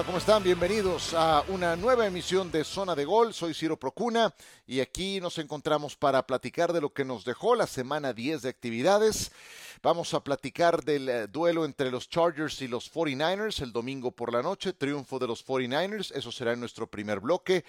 Hola, ¿cómo están? Bienvenidos a una nueva emisión de Zona de Gol. Soy Ciro Procuna y aquí nos encontramos para platicar de lo que nos dejó la semana 10 de actividades. Vamos a platicar del eh, duelo entre los Chargers y los 49ers el domingo por la noche, triunfo de los 49ers, eso será en nuestro primer bloque.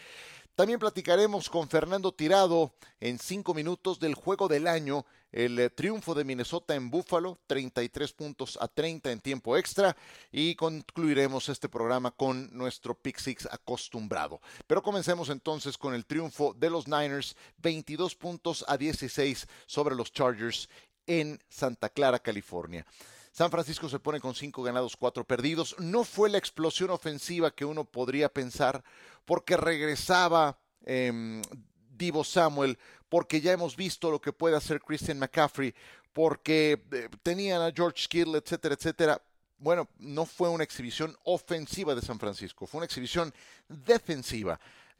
También platicaremos con Fernando Tirado en cinco minutos del juego del año, el eh, triunfo de Minnesota en Buffalo, 33 puntos a 30 en tiempo extra, y concluiremos este programa con nuestro Pick Six acostumbrado. Pero comencemos entonces con el triunfo de los Niners, 22 puntos a 16 sobre los Chargers en Santa Clara, California. San Francisco se pone con cinco ganados, cuatro perdidos. No fue la explosión ofensiva que uno podría pensar, porque regresaba eh, Divo Samuel, porque ya hemos visto lo que puede hacer Christian McCaffrey, porque eh, tenían a George Kittle, etcétera, etcétera. Bueno, no fue una exhibición ofensiva de San Francisco, fue una exhibición defensiva.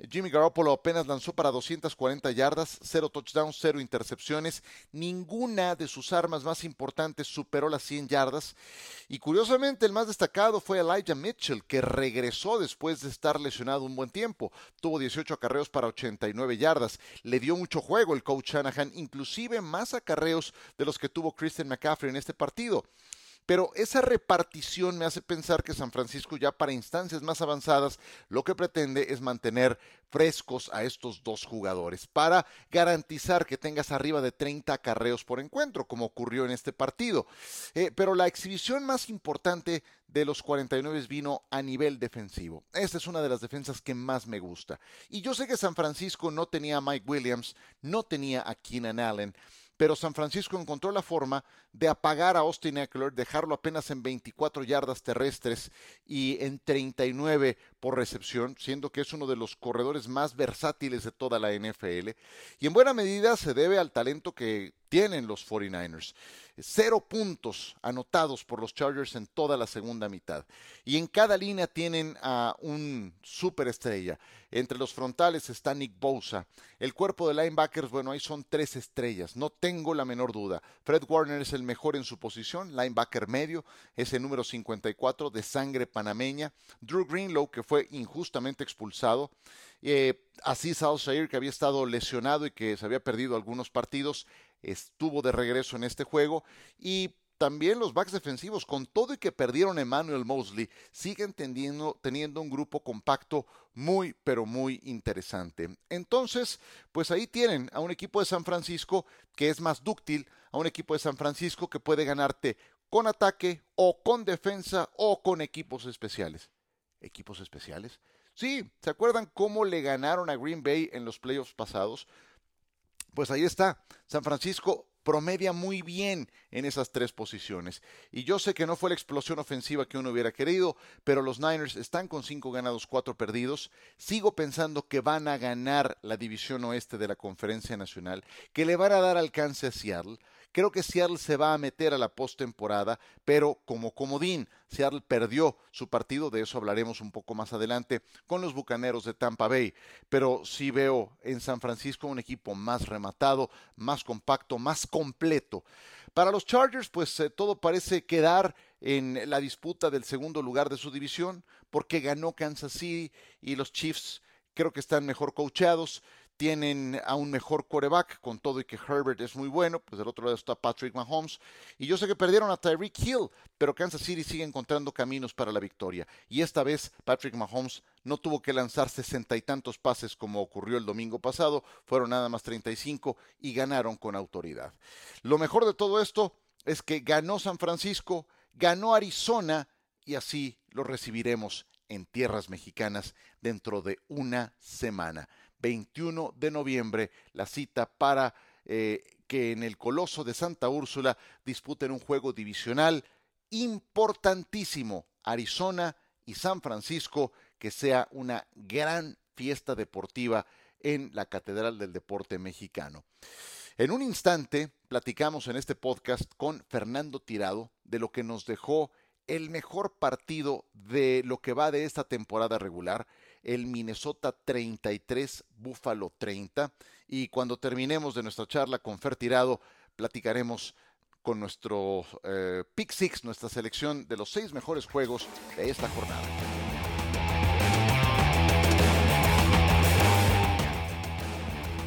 Jimmy Garoppolo apenas lanzó para 240 yardas, cero touchdowns, cero intercepciones. Ninguna de sus armas más importantes superó las 100 yardas. Y curiosamente, el más destacado fue Elijah Mitchell, que regresó después de estar lesionado un buen tiempo. Tuvo 18 acarreos para 89 yardas. Le dio mucho juego el coach Shanahan, inclusive más acarreos de los que tuvo Christian McCaffrey en este partido. Pero esa repartición me hace pensar que San Francisco ya para instancias más avanzadas lo que pretende es mantener frescos a estos dos jugadores para garantizar que tengas arriba de 30 carreos por encuentro, como ocurrió en este partido. Eh, pero la exhibición más importante de los 49 vino a nivel defensivo. Esta es una de las defensas que más me gusta. Y yo sé que San Francisco no tenía a Mike Williams, no tenía a Keenan Allen, pero San Francisco encontró la forma de apagar a Austin Eckler, dejarlo apenas en 24 yardas terrestres y en 39 por recepción, siendo que es uno de los corredores más versátiles de toda la NFL, y en buena medida se debe al talento que tienen los 49ers. Cero puntos anotados por los Chargers en toda la segunda mitad. Y en cada línea tienen a un superestrella. Entre los frontales está Nick Bosa. El cuerpo de linebackers, bueno, ahí son tres estrellas, no tengo la menor duda. Fred Warner es el mejor en su posición, linebacker medio, es el número 54 de sangre panameña. Drew Greenlow, que fue injustamente expulsado. Eh, Aziz Al-Shair, que había estado lesionado y que se había perdido algunos partidos, estuvo de regreso en este juego. Y también los backs defensivos, con todo y que perdieron Emmanuel Mosley, siguen teniendo, teniendo un grupo compacto muy, pero muy interesante. Entonces, pues ahí tienen a un equipo de San Francisco que es más dúctil, a un equipo de San Francisco que puede ganarte con ataque o con defensa o con equipos especiales. ¿Equipos especiales? Sí, ¿se acuerdan cómo le ganaron a Green Bay en los playoffs pasados? Pues ahí está, San Francisco promedia muy bien en esas tres posiciones. Y yo sé que no fue la explosión ofensiva que uno hubiera querido, pero los Niners están con cinco ganados, cuatro perdidos. Sigo pensando que van a ganar la división oeste de la Conferencia Nacional, que le van a dar alcance a Seattle. Creo que Seattle se va a meter a la postemporada, pero como comodín, Seattle perdió su partido, de eso hablaremos un poco más adelante, con los Bucaneros de Tampa Bay. Pero sí veo en San Francisco un equipo más rematado, más compacto, más completo. Para los Chargers, pues eh, todo parece quedar en la disputa del segundo lugar de su división, porque ganó Kansas City y los Chiefs creo que están mejor coacheados tienen a un mejor coreback, con todo y que Herbert es muy bueno, pues del otro lado está Patrick Mahomes, y yo sé que perdieron a Tyreek Hill, pero Kansas City sigue encontrando caminos para la victoria, y esta vez Patrick Mahomes no tuvo que lanzar sesenta y tantos pases como ocurrió el domingo pasado, fueron nada más 35 y ganaron con autoridad. Lo mejor de todo esto es que ganó San Francisco, ganó Arizona, y así lo recibiremos en tierras mexicanas dentro de una semana. 21 de noviembre, la cita para eh, que en el Coloso de Santa Úrsula disputen un juego divisional importantísimo, Arizona y San Francisco, que sea una gran fiesta deportiva en la Catedral del Deporte Mexicano. En un instante platicamos en este podcast con Fernando Tirado de lo que nos dejó el mejor partido de lo que va de esta temporada regular, el Minnesota 33, Buffalo 30. Y cuando terminemos de nuestra charla con Fer Tirado, platicaremos con nuestro eh, Pick Six, nuestra selección de los seis mejores juegos de esta jornada.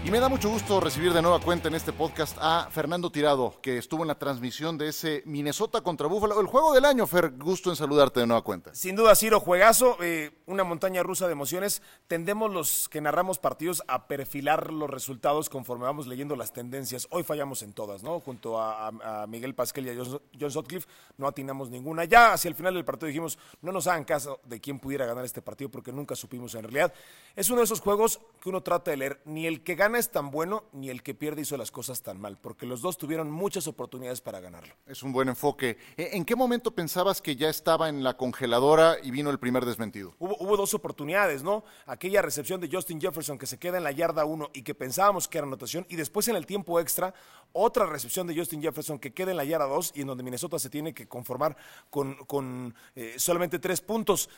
Y me da mucho gusto recibir de nueva cuenta en este podcast a Fernando Tirado, que estuvo en la transmisión de ese Minnesota contra Búfalo, el juego del año. Fer, gusto en saludarte de nueva cuenta. Sin duda, Ciro, juegazo, eh, una montaña rusa de emociones. Tendemos los que narramos partidos a perfilar los resultados conforme vamos leyendo las tendencias. Hoy fallamos en todas, ¿no? Junto a, Miguel Pasquel y a John, John Sutcliffe no atinamos ninguna. Ya hacia el final del partido dijimos, no nos hagan caso de quién pudiera ganar este partido porque nunca supimos en realidad. Es uno de esos juegos que uno trata de leer. Ni el que gana es tan bueno ni el que pierde hizo las cosas tan mal, porque los dos tuvieron muchas oportunidades para ganarlo. Es un buen enfoque. ¿E, ¿En qué momento pensabas que ya estaba en la congeladora y vino el primer desmentido? Hubo, hubo dos oportunidades, ¿no? Aquella recepción de Justin Jefferson que se queda en la yarda 1 y que pensábamos que era anotación, y después en el tiempo extra, otra recepción de Justin Jefferson que queda en la yarda 2 y en donde Minnesota se tiene que conformar con, con eh, solamente tres puntos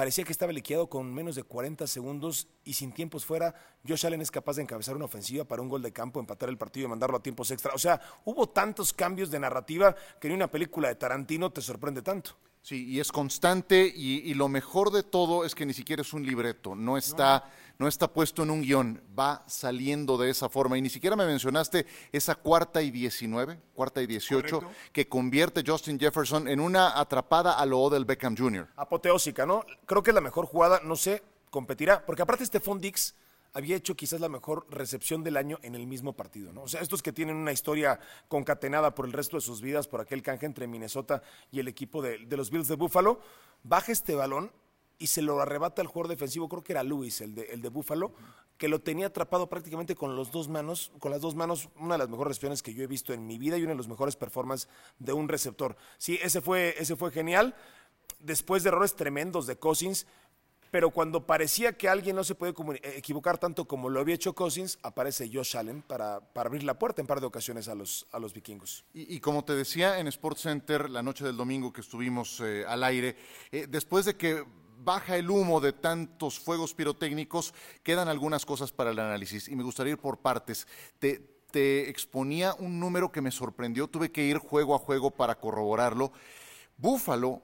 parecía que estaba liquidado con menos de 40 segundos y sin tiempos fuera, Josh Allen es capaz de encabezar una ofensiva para un gol de campo, empatar el partido y mandarlo a tiempos extra. O sea, hubo tantos cambios de narrativa que ni una película de Tarantino te sorprende tanto. Sí, y es constante y, y lo mejor de todo es que ni siquiera es un libreto, no está... No no está puesto en un guion, va saliendo de esa forma. Y ni siquiera me mencionaste esa cuarta y 19, cuarta y 18, que convierte Justin Jefferson en una atrapada a lo del Beckham Jr. Apoteósica, ¿no? Creo que es la mejor jugada, no sé, competirá, porque aparte Stephon Dix había hecho quizás la mejor recepción del año en el mismo partido, ¿no? O sea, estos que tienen una historia concatenada por el resto de sus vidas, por aquel canje entre Minnesota y el equipo de, de los Bills de Buffalo, baja este balón y se lo arrebata el jugador defensivo, creo que era Luis, el de, el de Búfalo, que lo tenía atrapado prácticamente con los dos manos, con las dos manos, una de las mejores recepciones que yo he visto en mi vida y una de las mejores performances de un receptor. Sí, ese fue, ese fue genial. Después de errores tremendos de Cousins, pero cuando parecía que alguien no se puede eh, equivocar tanto como lo había hecho Cousins, aparece Josh Allen para, para abrir la puerta en par de ocasiones a los, a los vikingos. Y, y como te decía en Sports Center la noche del domingo que estuvimos eh, al aire, eh, después de que baja el humo de tantos fuegos pirotécnicos, quedan algunas cosas para el análisis y me gustaría ir por partes. Te, te exponía un número que me sorprendió, tuve que ir juego a juego para corroborarlo. Búfalo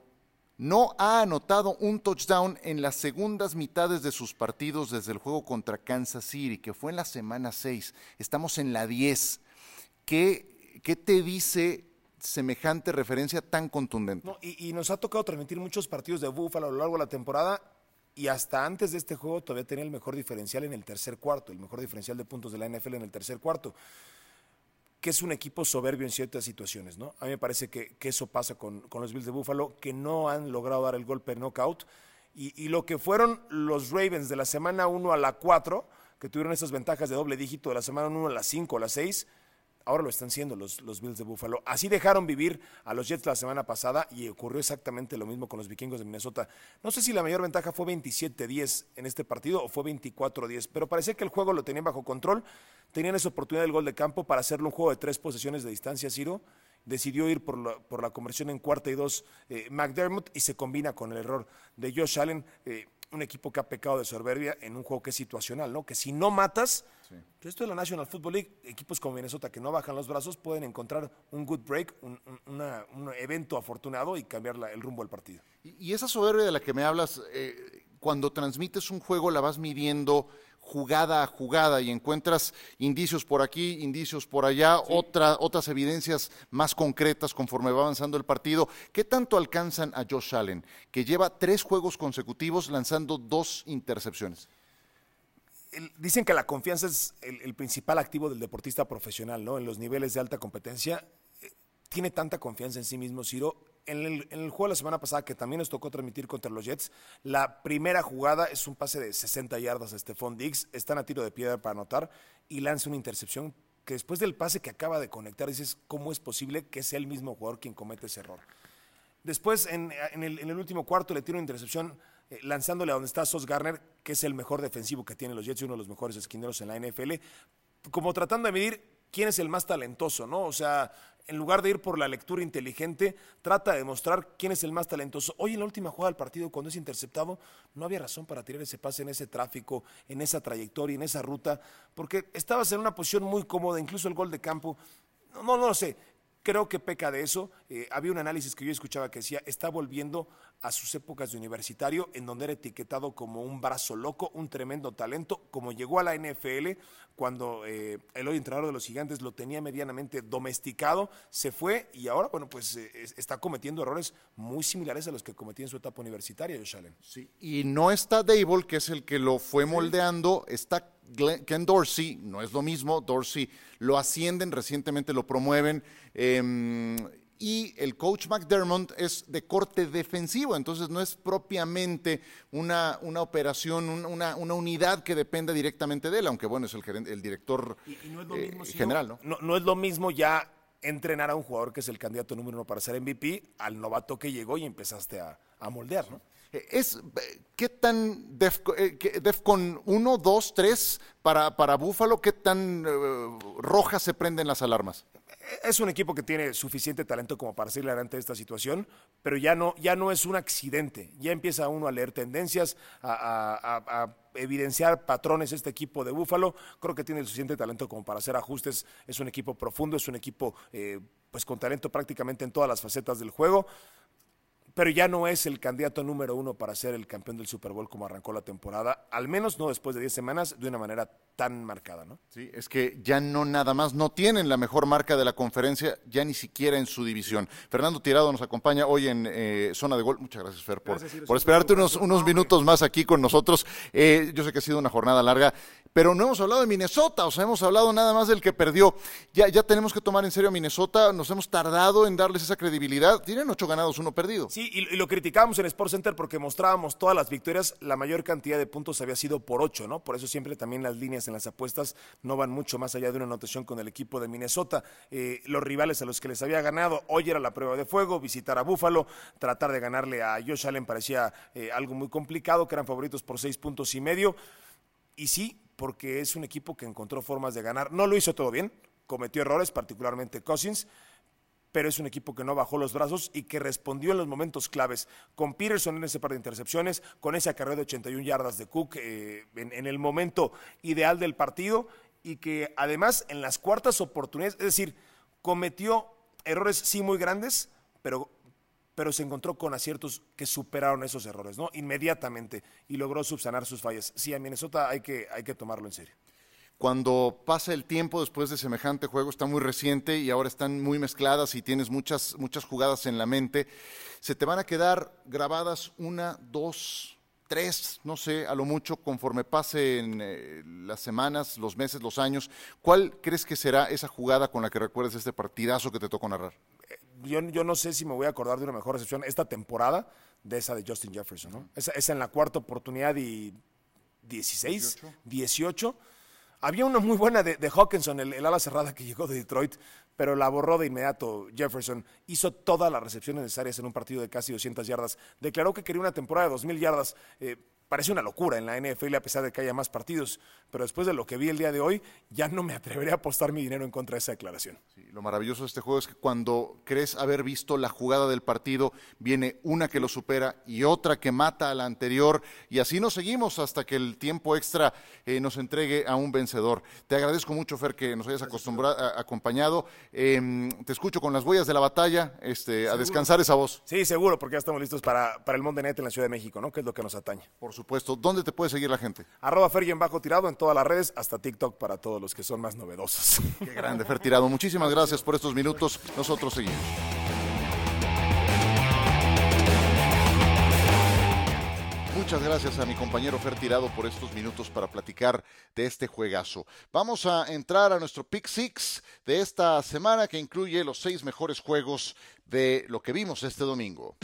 no ha anotado un touchdown en las segundas mitades de sus partidos desde el juego contra Kansas City, que fue en la semana 6. Estamos en la 10. ¿Qué, qué te dice semejante referencia tan contundente. y, nos ha tocado transmitir muchos partidos de Búfalo a lo largo de la temporada y hasta antes de este juego todavía tenía el mejor diferencial en el tercer cuarto, el mejor diferencial de puntos de la NFL en el tercer cuarto, que es un equipo soberbio en ciertas situaciones, ¿no? A mí me parece que, eso pasa con, los Bills de Búfalo, que no han logrado dar el golpe knockout y, y lo que fueron los Ravens de la semana 1 a la 4, que tuvieron esas ventajas de doble dígito de la semana 1 a la 5 a la 6, ahora lo están siendo los, los Bills de Buffalo. Así dejaron vivir a los Jets la semana pasada y ocurrió exactamente lo mismo con los vikingos de Minnesota. No sé si la mayor ventaja fue 27-10 en este partido o fue 24-10, pero parecía que el juego lo tenían bajo control. Tenían esa oportunidad del gol de campo para hacerlo un juego de tres posesiones de distancia, Ciro decidió ir por la, por la conversión en cuarta y dos eh, McDermott y se combina con el error de Josh Allen. Eh, un equipo que ha pecado de soberbia en un juego que es situacional, ¿no? Que si no matas, esto es la National Football League, equipos como Minnesota que no bajan los brazos pueden encontrar un good break, un, evento afortunado y cambiar el rumbo del partido. Y, esa soberbia de la que me hablas, eh, cuando transmites un juego la vas midiendo jugada a jugada y encuentras indicios por aquí, indicios por allá, otras evidencias más concretas conforme va avanzando el partido. ¿Qué tanto alcanzan a Josh Allen, que lleva tres juegos consecutivos lanzando dos intercepciones? dicen que la confianza es el, principal activo del deportista profesional, ¿no? En los niveles de alta competencia. Eh, tiene tanta confianza en sí mismo, Ciro, en el, juego de la semana pasada, que también nos tocó transmitir contra los Jets, la primera jugada es un pase de 60 yardas a Stephon Diggs, están a tiro de piedra para anotar y lanza una intercepción que después del pase que acaba de conectar dices, ¿cómo es posible que sea el mismo jugador quien comete ese error? Después, en, el, último cuarto, le tira una intercepción eh, lanzándole a donde está Sos Garner, que es el mejor defensivo que tienen los Jets y uno de los mejores esquineros en la NFL, como tratando de medir quién es el más talentoso, ¿no? O sea, en lugar de ir por la lectura inteligente, trata de demostrar quién es el más talentoso. Hoy en la última jugada del partido, cuando es interceptado, no había razón para tirar ese pase en ese tráfico, en esa trayectoria, en esa ruta, porque estabas en una posición muy cómoda, incluso el gol de campo, no, no, lo sé. creo que peca de eso. Eh, había un análisis que yo escuchaba que decía, está volviendo a sus épocas de universitario, en donde era etiquetado como un brazo loco, un tremendo talento, como llegó a la NFL cuando eh, el hoy entrenador de los gigantes lo tenía medianamente domesticado, se fue y ahora, bueno, pues eh, está cometiendo errores muy similares a los que cometía en su etapa universitaria, Josh Allen. Sí, y no está Dable, que es el que lo fue moldeando, está Ken Dorsey, no es lo mismo, Dorsey lo ascienden, recientemente lo promueven. Em, y el coach McDermott es de corte defensivo, entonces no es propiamente una, una operación, una, una, unidad que dependa directamente de él, aunque bueno, es el, gerente, el director general. ¿no? ¿no? No es lo mismo ya entrenar a un jugador que es el candidato número uno para ser MVP al novato que llegó y empezaste a, a moldear, ¿no? Es, ¿Qué tan Defcon 1, 2, 3 para, para Búfalo? ¿Qué tan eh, rojas se prenden las alarmas? Es un equipo que tiene suficiente talento como para seguir adelante de esta situación, pero ya no, ya no es un accidente. Ya empieza uno a leer tendencias, a, evidenciar patrones este equipo de Búfalo. Creo que tiene suficiente talento como para hacer ajustes. Es un equipo profundo, es un equipo eh, pues con talento prácticamente en todas las facetas del juego pero ya no es el candidato número uno para ser el campeón del Super Bowl como arrancó la temporada, al menos no después de 10 semanas, de una manera tan marcada, ¿no? Sí, es que ya no nada más, no tienen la mejor marca de la conferencia, ya ni siquiera en su división. Fernando Tirado nos acompaña hoy en eh, Zona de Gol. Muchas gracias, Fer, por, por esperarte unos, unos minutos más aquí con nosotros. Eh, yo sé que ha sido una jornada larga, pero no hemos hablado de Minnesota, o sea, hemos hablado nada más del que perdió. Ya, ya tenemos que tomar en serio a Minnesota, nos hemos tardado en darles esa credibilidad. Tienen ocho ganados, uno perdido. Sí, y, lo criticábamos en Sports Center porque mostrábamos todas las victorias, la mayor cantidad de puntos había sido por ocho, ¿no? Por eso siempre también las líneas en las apuestas no van mucho más allá de una anotación con el equipo de Minnesota. Eh, los rivales a los que les había ganado, hoy era la prueba de fuego, visitar a Buffalo, tratar de ganarle a Josh Allen parecía eh, algo muy complicado, que eran favoritos por seis puntos y medio. Y sí, porque es un equipo que encontró formas de ganar. No lo hizo todo bien, cometió errores, particularmente Cousins, pero es un equipo que no bajó los brazos y que respondió en los momentos claves. Con Peterson en ese par de intercepciones, con ese acarreo de 81 yardas de Cook eh, en, el momento ideal del partido y que además en las cuartas oportunidades, es decir, cometió errores sí muy grandes, pero pero se encontró con aciertos que superaron esos errores, ¿no? Inmediatamente y logró subsanar sus fallas. Sí, a Minnesota hay que, hay que tomarlo en serio cuando pasa el tiempo después de semejante juego, está muy reciente y ahora están muy mezcladas y tienes muchas, muchas jugadas en la mente, se te van a quedar grabadas una, dos, tres, no sé, a lo mucho, conforme pasen eh, las semanas, los meses, los años. ¿Cuál crees que será esa jugada con la que recuerdes este partidazo que te tocó narrar? Eh, yo, yo, no sé si me voy a acordar de una mejor recepción esta temporada de esa de Justin Jefferson, ¿no? Esa, esa en la cuarta oportunidad y 16, 18. 18 había una muy buena de, Hawkinson, el, ala cerrada que llegó de Detroit, pero la borró de inmediato Jefferson. Hizo todas las recepciones necesarias en un partido de casi 200 yardas. Declaró que quería una temporada de 2.000 yardas. Eh, parece una locura en la NFL a pesar de que haya más partidos, pero después de lo que vi el día de hoy, ya no me atreveré a apostar mi dinero en contra de esa declaración. lo maravilloso de este juego es que cuando crees haber visto la jugada del partido, viene una que lo supera y otra que mata a la anterior, y así nos seguimos hasta que el tiempo extra eh, nos entregue a un vencedor. Te agradezco mucho, Fer, que nos hayas acostumbrado, acompañado. Em, te escucho con las huellas de la batalla, este, a descansar esa voz. Sí, seguro, porque ya estamos listos para, para el Monday Night en la Ciudad de México, ¿no? Que es lo que nos atañe. Por supuesto. ¿Dónde te puede seguir la gente? Arroba Fergien bajo tirado en todas las redes, hasta TikTok para todos los que son más novedosos. Qué grande, Fer Tirado. Muchísimas gracias por estos minutos. Nosotros seguimos. Muchas gracias a mi compañero Fer Tirado por estos minutos para platicar de este juegazo. Vamos a entrar a nuestro Pick Six de esta semana que incluye los seis mejores juegos de lo que vimos este domingo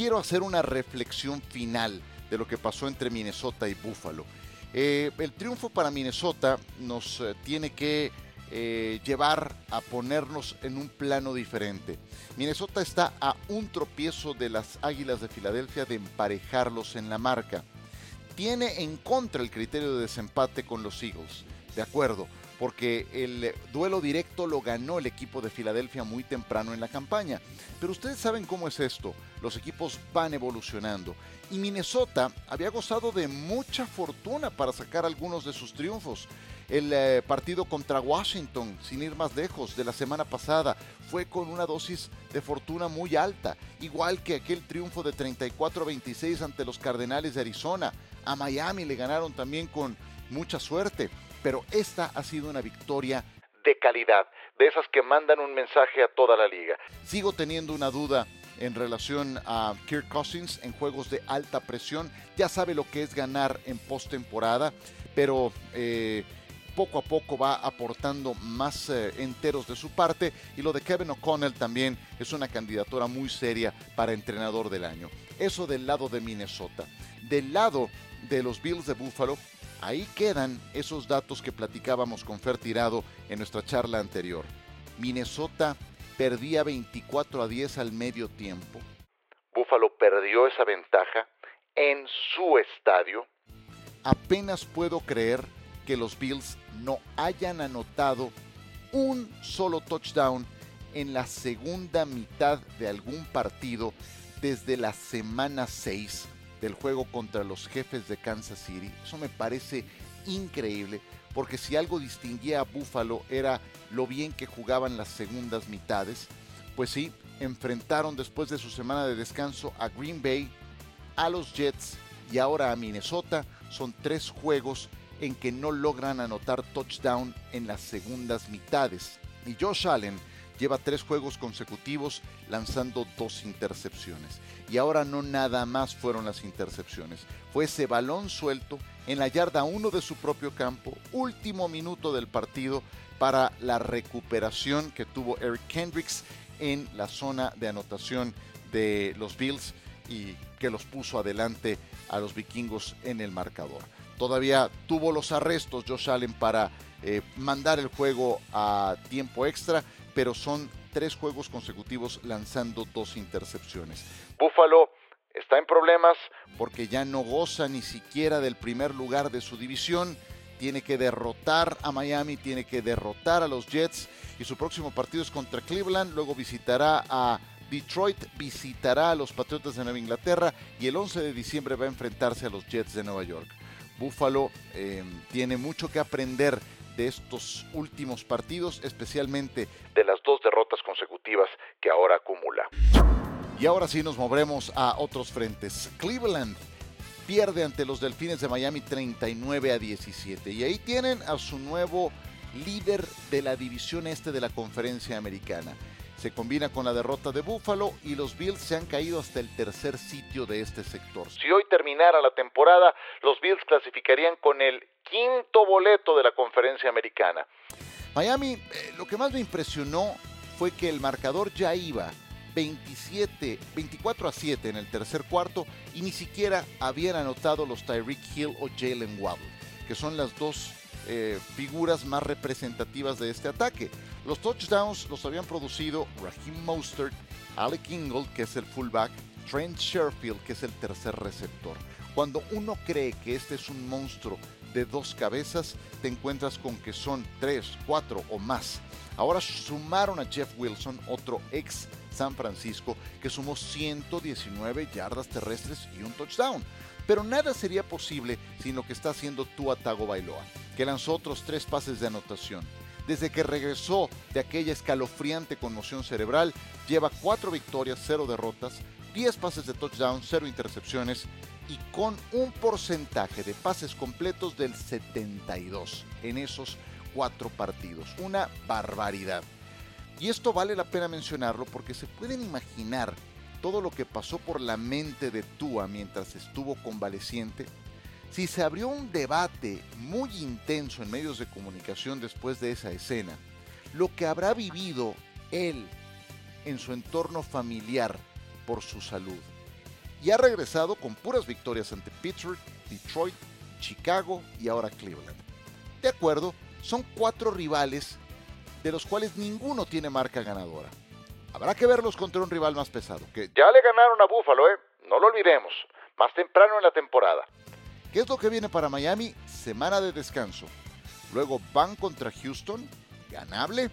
quiero hacer una reflexión final de lo que pasó entre Minnesota y Buffalo. Eh, el triunfo para Minnesota nos eh, tiene que eh, llevar a ponernos en un plano diferente. Minnesota está a un tropiezo de las Águilas de Filadelfia de emparejarlos en la marca. Tiene en contra el criterio de desempate con los Eagles. De acuerdo, porque el duelo directo lo ganó el equipo de Filadelfia muy temprano en la campaña. Pero ustedes saben cómo es esto, los equipos van evolucionando. Y Minnesota había gozado de mucha fortuna para sacar algunos de sus triunfos. El eh, partido contra Washington, sin ir más lejos, de la semana pasada, fue con una dosis de fortuna muy alta, igual que aquel triunfo de 34-26 ante los Cardenales de Arizona. A Miami le ganaron también con mucha suerte, pero esta ha sido una victoria de calidad, de esas que mandan un mensaje a toda la liga. Sigo teniendo una duda en relación a Kirk Cousins en juegos de alta presión. Ya sabe lo que es ganar en postemporada, pero eh, poco a poco va aportando más eh, enteros de su parte y lo de Kevin O'Connell también es una candidatura muy seria para entrenador del año. Eso del lado de Minnesota. Del lado de los Bills de Buffalo, ahí quedan esos datos que platicábamos con Fer Tirado en nuestra charla anterior. Minnesota perdía 24 a 10 al medio tiempo. Buffalo perdió esa ventaja en su estadio. Apenas puedo creer que los Bills no hayan anotado un solo touchdown en la segunda mitad de algún partido desde la semana 6 del juego contra los jefes de Kansas City. Eso me parece increíble, porque si algo distinguía a Buffalo era lo bien que jugaban las segundas mitades, pues sí, enfrentaron después de su semana de descanso a Green Bay, a los Jets y ahora a Minnesota. Son tres juegos en que no logran anotar touchdown en las segundas mitades. Y Josh Allen lleva tres juegos consecutivos lanzando dos intercepciones. Y ahora no nada más fueron las intercepciones, fue ese balón suelto en la yarda 1 de su propio campo, último minuto del partido para la recuperación que tuvo Eric Kendricks en la zona de anotación de los Bills y que los puso adelante a los vikingos en el marcador. Todavía tuvo los arrestos Josh Allen para eh, mandar el juego a tiempo extra, pero son tres juegos consecutivos lanzando dos intercepciones. Buffalo está en problemas porque ya no goza ni siquiera del primer lugar de su división. Tiene que derrotar a Miami, tiene que derrotar a los Jets y su próximo partido es contra Cleveland. Luego visitará a Detroit, visitará a los Patriotas de Nueva Inglaterra y el 11 de diciembre va a enfrentarse a los Jets de Nueva York. Buffalo eh, tiene mucho que aprender de estos últimos partidos, especialmente de las dos derrotas consecutivas que ahora acumula. Y ahora sí nos moveremos a otros frentes. Cleveland pierde ante los Delfines de Miami 39 a 17 y ahí tienen a su nuevo líder de la división este de la conferencia americana se combina con la derrota de Buffalo y los Bills se han caído hasta el tercer sitio de este sector. Si hoy terminara la temporada, los Bills clasificarían con el quinto boleto de la conferencia americana. Miami, eh, lo que más me impresionó fue que el marcador ya iba 27, 24 a 7 en el tercer cuarto y ni siquiera habían anotado los Tyreek Hill o Jalen Waddle, que son las dos eh, figuras más representativas de este ataque. Los touchdowns los habían producido Raheem Mostert, Alec Ingold, que es el fullback, Trent Sherfield, que es el tercer receptor. Cuando uno cree que este es un monstruo de dos cabezas, te encuentras con que son tres, cuatro o más. Ahora sumaron a Jeff Wilson, otro ex San Francisco, que sumó 119 yardas terrestres y un touchdown. Pero nada sería posible sin lo que está haciendo Tua Tago Bailoa, que lanzó otros tres pases de anotación. Desde que regresó de aquella escalofriante conmoción cerebral, lleva cuatro victorias, cero derrotas, 10 pases de touchdown, cero intercepciones y con un porcentaje de pases completos del 72 en esos cuatro partidos. Una barbaridad. Y esto vale la pena mencionarlo porque se pueden imaginar todo lo que pasó por la mente de Tua mientras estuvo convaleciente, si se abrió un debate muy intenso en medios de comunicación después de esa escena, lo que habrá vivido él en su entorno familiar por su salud. Y ha regresado con puras victorias ante Pittsburgh, Detroit, Chicago y ahora Cleveland. De acuerdo, son cuatro rivales de los cuales ninguno tiene marca ganadora. Habrá que verlos contra un rival más pesado. Que ya le ganaron a Buffalo, ¿eh? No lo olvidemos. Más temprano en la temporada. ¿Qué es lo que viene para Miami? Semana de descanso. Luego van contra Houston, ganable.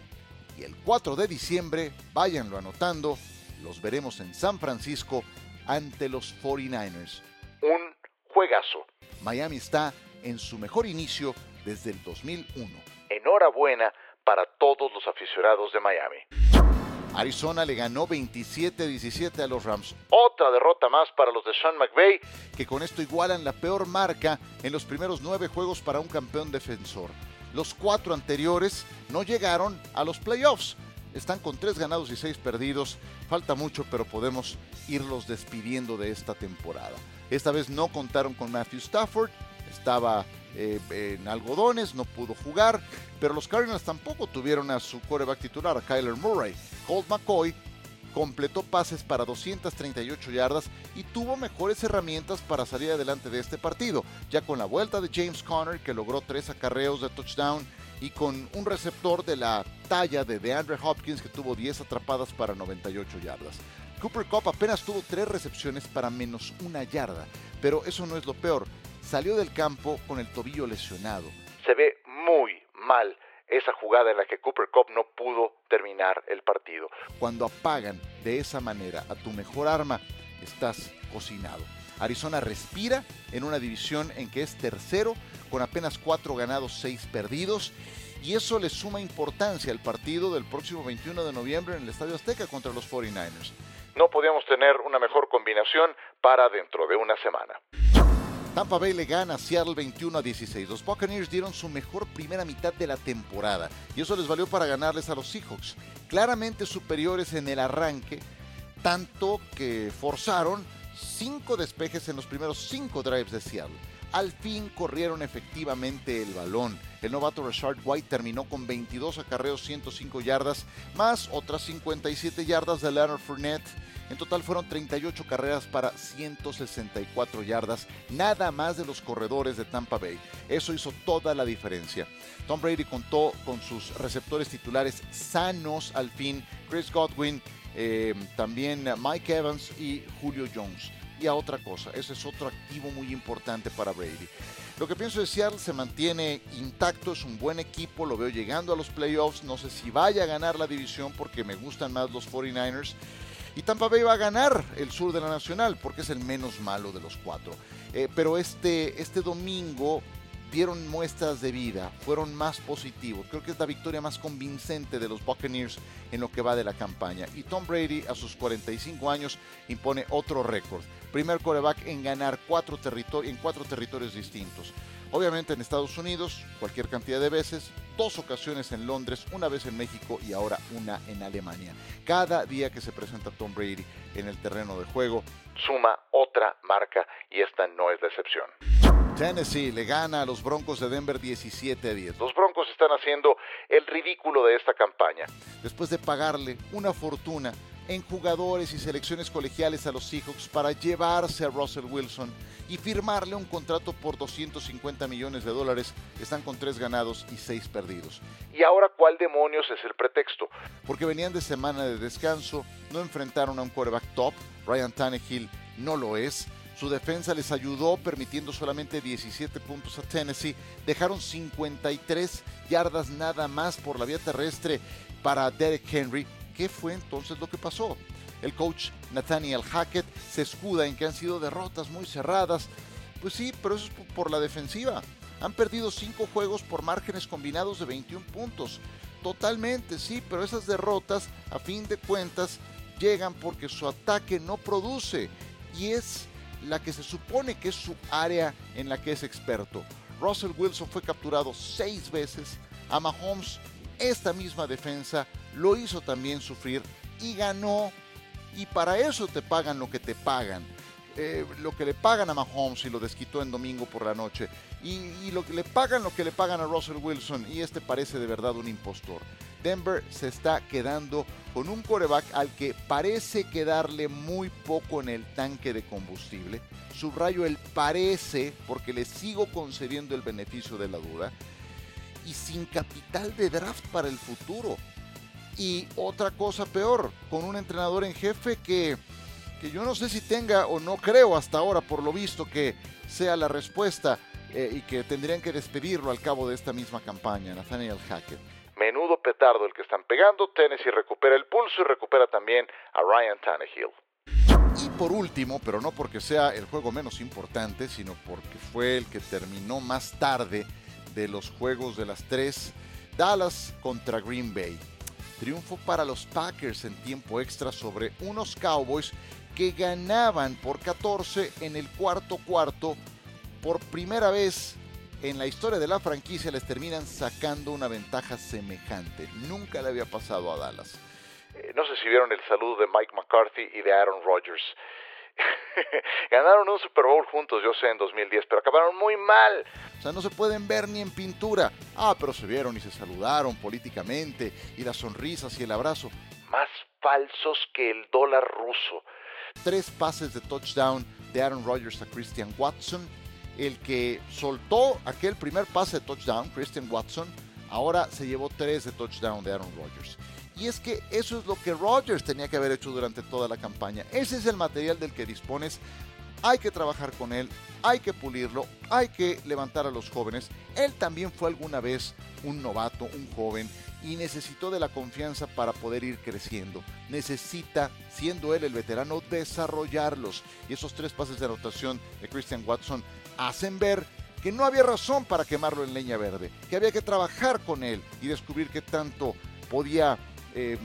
Y el 4 de diciembre, váyanlo anotando, los veremos en San Francisco ante los 49ers. Un juegazo. Miami está en su mejor inicio desde el 2001. Enhorabuena para todos los aficionados de Miami. Arizona le ganó 27-17 a los Rams. Otra derrota más para los de Sean McVay, que con esto igualan la peor marca en los primeros nueve juegos para un campeón defensor. Los cuatro anteriores no llegaron a los playoffs. Están con tres ganados y seis perdidos. Falta mucho, pero podemos irlos despidiendo de esta temporada. Esta vez no contaron con Matthew Stafford. Estaba eh, en algodones, no pudo jugar, pero los Cardinals tampoco tuvieron a su coreback titular, a Kyler Murray. Colt McCoy completó pases para 238 yardas y tuvo mejores herramientas para salir adelante de este partido, ya con la vuelta de James Conner que logró tres acarreos de touchdown y con un receptor de la talla de DeAndre Hopkins que tuvo 10 atrapadas para 98 yardas. Cooper Cup apenas tuvo tres recepciones para menos una yarda, pero eso no es lo peor salió del campo con el tobillo lesionado. Se ve muy mal esa jugada en la que Cooper Cup no pudo terminar el partido. Cuando apagan de esa manera a tu mejor arma, estás cocinado. Arizona respira en una división en que es tercero, con apenas cuatro ganados, seis perdidos, y eso le suma importancia al partido del próximo 21 de noviembre en el Estadio Azteca contra los 49ers. No podíamos tener una mejor combinación para dentro de una semana. Tampa Bay le gana a Seattle 21 a 16. Los Buccaneers dieron su mejor primera mitad de la temporada y eso les valió para ganarles a los Seahawks. Claramente superiores en el arranque, tanto que forzaron cinco despejes en los primeros cinco drives de Seattle. Al fin corrieron efectivamente el balón. El novato Rashard White terminó con 22 acarreos, 105 yardas, más otras 57 yardas de Leonard Fournette en total fueron 38 carreras para 164 yardas, nada más de los corredores de Tampa Bay. Eso hizo toda la diferencia. Tom Brady contó con sus receptores titulares sanos al fin, Chris Godwin, eh, también Mike Evans y Julio Jones. Y a otra cosa, ese es otro activo muy importante para Brady. Lo que pienso de Seattle se mantiene intacto, es un buen equipo, lo veo llegando a los playoffs, no sé si vaya a ganar la división porque me gustan más los 49ers. Y Tampa Bay va a ganar el sur de la Nacional porque es el menos malo de los cuatro. Eh, pero este, este domingo dieron muestras de vida, fueron más positivos. Creo que es la victoria más convincente de los Buccaneers en lo que va de la campaña. Y Tom Brady a sus 45 años impone otro récord. Primer coreback en ganar cuatro en cuatro territorios distintos. Obviamente en Estados Unidos, cualquier cantidad de veces, dos ocasiones en Londres, una vez en México y ahora una en Alemania. Cada día que se presenta Tom Brady en el terreno de juego, suma otra marca y esta no es la excepción. Tennessee le gana a los Broncos de Denver 17 a 10. Los Broncos están haciendo el ridículo de esta campaña. Después de pagarle una fortuna en jugadores y selecciones colegiales a los Seahawks para llevarse a Russell Wilson y firmarle un contrato por 250 millones de dólares. Están con tres ganados y seis perdidos. ¿Y ahora cuál demonios es el pretexto? Porque venían de semana de descanso, no enfrentaron a un quarterback top, Ryan Tannehill no lo es. Su defensa les ayudó permitiendo solamente 17 puntos a Tennessee. Dejaron 53 yardas nada más por la vía terrestre para Derek Henry ¿Qué fue entonces lo que pasó? El coach Nathaniel Hackett se escuda en que han sido derrotas muy cerradas. Pues sí, pero eso es por la defensiva. Han perdido cinco juegos por márgenes combinados de 21 puntos. Totalmente, sí, pero esas derrotas, a fin de cuentas, llegan porque su ataque no produce. Y es la que se supone que es su área en la que es experto. Russell Wilson fue capturado seis veces. A Mahomes, esta misma defensa lo hizo también sufrir y ganó. Y para eso te pagan lo que te pagan. Eh, lo que le pagan a Mahomes y lo desquitó en domingo por la noche. Y, lo que le pagan lo que le pagan a Russell Wilson. Y este parece de verdad un impostor. Denver se está quedando con un coreback al que parece quedarle muy poco en el tanque de combustible. Subrayo el parece porque le sigo concediendo el beneficio de la duda. Y sin capital de draft para el futuro. Y otra cosa peor, con un entrenador en jefe que, que yo no sé si tenga o no creo hasta ahora, por lo visto, que sea la respuesta eh, y que tendrían que despedirlo al cabo de esta misma campaña, Nathaniel Hackett. Menudo petardo el que están pegando. Tennessee recupera el pulso y recupera también a Ryan Tannehill. Y por último, pero no porque sea el juego menos importante, sino porque fue el que terminó más tarde de los juegos de las tres. Dallas contra Green Bay. Triunfo para los Packers en tiempo extra sobre unos Cowboys que ganaban por 14 en el cuarto cuarto. Por primera vez en la historia de la franquicia les terminan sacando una ventaja semejante. Nunca le había pasado a Dallas. Eh, no sé si vieron el saludo de Mike McCarthy y de Aaron Rodgers. Ganaron un Super Bowl juntos, yo sé, en 2010, pero acabaron muy mal. O sea, no se pueden ver ni en pintura. Ah, pero se vieron y se saludaron políticamente, y las sonrisas y el abrazo. Más falsos que el dólar ruso. Tres pases de touchdown de Aaron Rodgers a Christian Watson. El que soltó aquel primer pase de touchdown, Christian Watson, ahora se llevó tres de touchdown de Aaron Rodgers. Y es que eso es lo que Rodgers tenía que haber hecho durante toda la campaña. Ese es el material del que dispones. Hay que trabajar con él, hay que pulirlo, hay que levantar a los jóvenes. Él también fue alguna vez un novato, un joven, y necesitó de la confianza para poder ir creciendo. Necesita, siendo él el veterano, desarrollarlos. Y esos tres pases de anotación de Christian Watson hacen ver que no había razón para quemarlo en leña verde, que había que trabajar con él y descubrir qué tanto podía Em,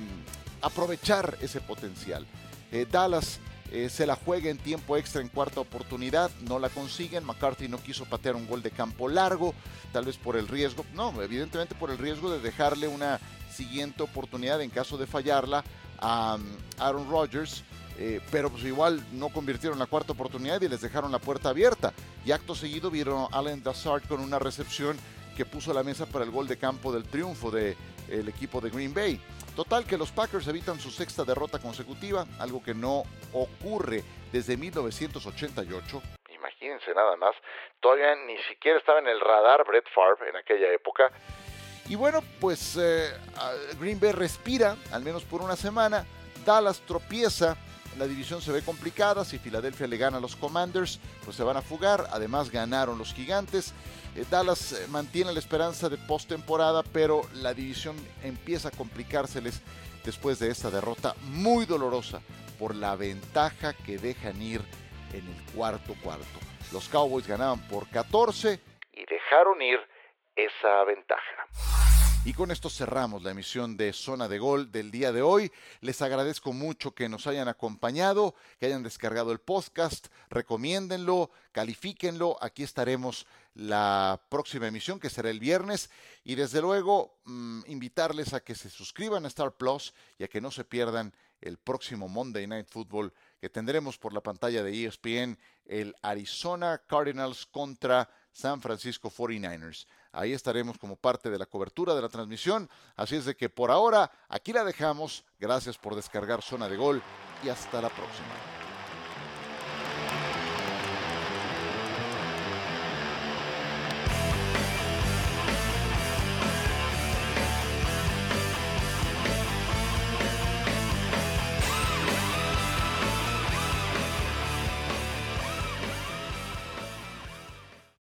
aprovechar ese potencial. Eh, Dallas eh, se la juega en tiempo extra en cuarta oportunidad, no la consiguen, McCarthy no quiso patear un gol de campo largo, tal vez por el riesgo, no, evidentemente por el riesgo de dejarle una siguiente oportunidad en caso de fallarla a um, Aaron Rodgers, eh, pero pues igual no convirtieron la cuarta oportunidad y les dejaron la puerta abierta. Y acto seguido vieron a Allen Dassard con una recepción que puso la mesa para el gol de campo del triunfo del el equipo de Green Bay. Total que los Packers evitan su sexta derrota consecutiva, algo que no ocurre desde 1988. Imagínense nada más, todavía ni siquiera estaba en el radar Brett Favre en aquella época. Y bueno, pues eh, Green Bay respira, al menos por una semana. Dallas tropieza, la división se ve complicada. Si Filadelfia le gana a los Commanders, pues se van a fugar. Además, ganaron los Gigantes. Eh, Dallas eh, mantiene la esperanza de postemporada, pero la división empieza a complicárseles después de esta derrota muy dolorosa por la ventaja que dejan ir en el cuarto cuarto. Los Cowboys ganaban por 14 y dejaron ir esa ventaja. Y con esto cerramos la emisión de Zona de Gol del día de hoy. Les agradezco mucho que nos hayan acompañado, que hayan descargado el podcast, recomiéndenlo, califíquenlo. Aquí estaremos la próxima emisión, que será el viernes. Y desde luego, mm, invitarles a que se suscriban a Star Plus y a que no se pierdan el próximo Monday Night Football que tendremos por la pantalla de ESPN, el Arizona Cardinals contra San Francisco 49ers. Ahí estaremos como parte de la cobertura de la transmisión. Así es de que por ahora aquí la dejamos. Gracias por descargar Zona de Gol y hasta la próxima.